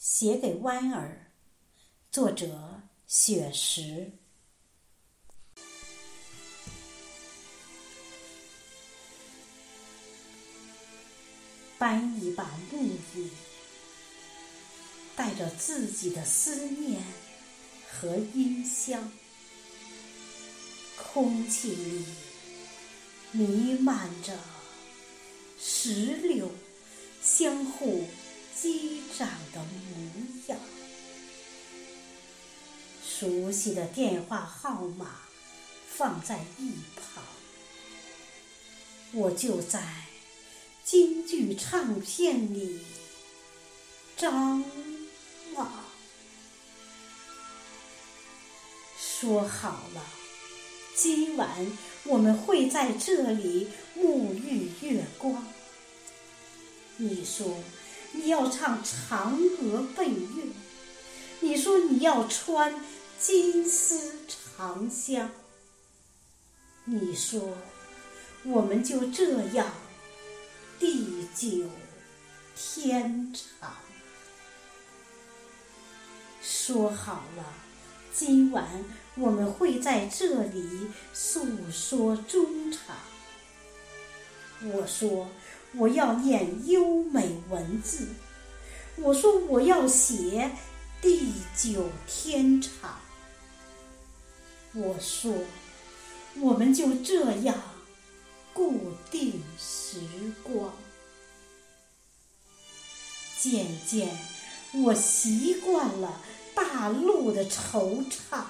写给弯儿，作者雪石。搬一把木椅，带着自己的思念和音香，空气里弥漫着石榴相互机长的模样。熟悉的电话号码放在一旁，我就在。京剧唱片里张望，说好了，今晚我们会在这里沐浴月光。你说你要唱嫦娥奔月，你说你要穿金丝长香，你说我们就这样。地久天长，说好了，今晚我们会在这里诉说衷肠。我说我要念优美文字，我说我要写地久天长。我说我们就这样。固定时光，渐渐我习惯了大陆的惆怅。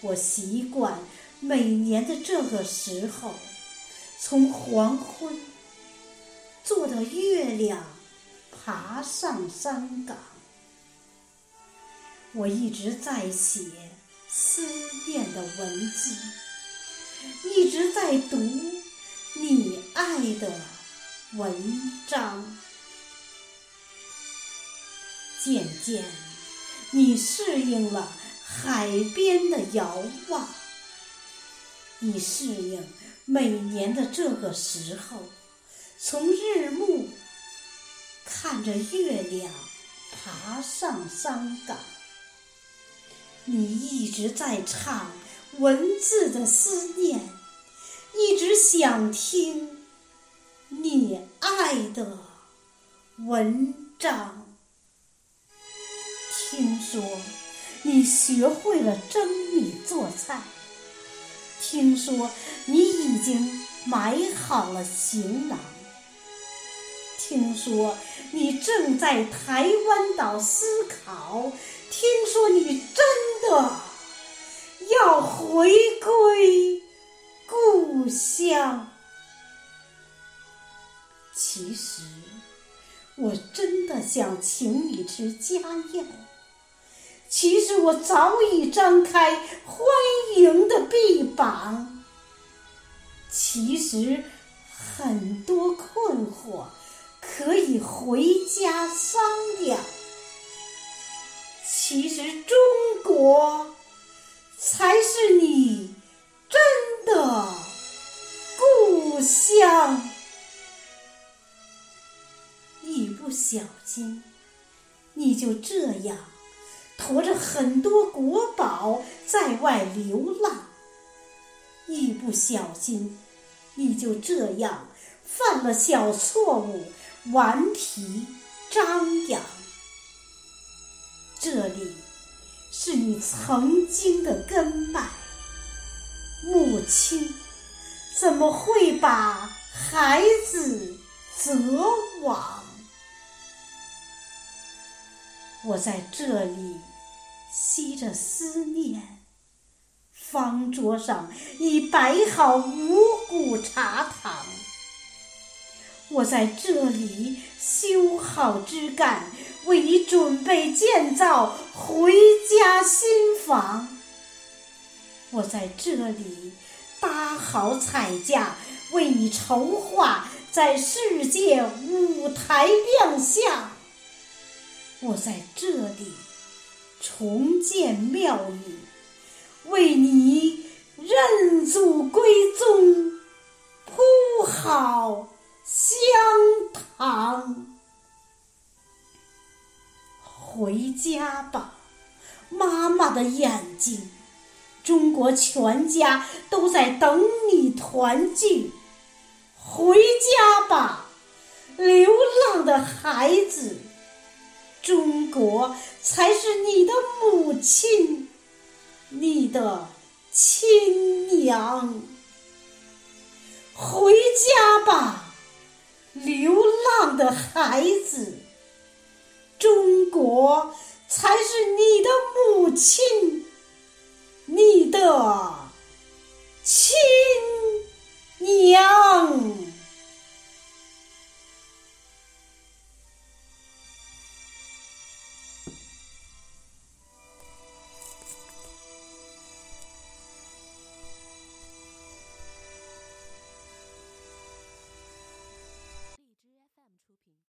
我习惯每年的这个时候，从黄昏坐着月亮爬上山岗。我一直在写思念的文字。一直在读你爱的文章，渐渐你适应了海边的遥望，你适应每年的这个时候，从日暮看着月亮爬上山岗，你一直在唱。文字的思念，一直想听你爱的文章。听说你学会了蒸米做菜，听说你已经买好了行囊，听说你正在台湾岛思考，听说你真的。要回归故乡。其实，我真的想请你吃家宴。其实，我早已张开欢迎的臂膀。其实，很多困惑可以回家商量。其实，中国。才是你真的故乡。一不小心，你就这样驮着很多国宝在外流浪；一不小心，你就这样犯了小错误，顽皮张扬。这里。是你曾经的根脉，母亲怎么会把孩子责亡？我在这里吸着思念，方桌上已摆好五谷茶汤。我在这里修好枝干，为你准备建造回家新房。我在这里搭好彩架，为你筹划在世界舞台亮相。我在这里重建庙宇，为你家吧，妈妈的眼睛，中国全家都在等你团聚。回家吧，流浪的孩子，中国才是你的母亲，你的亲娘。回家吧，流浪的孩子。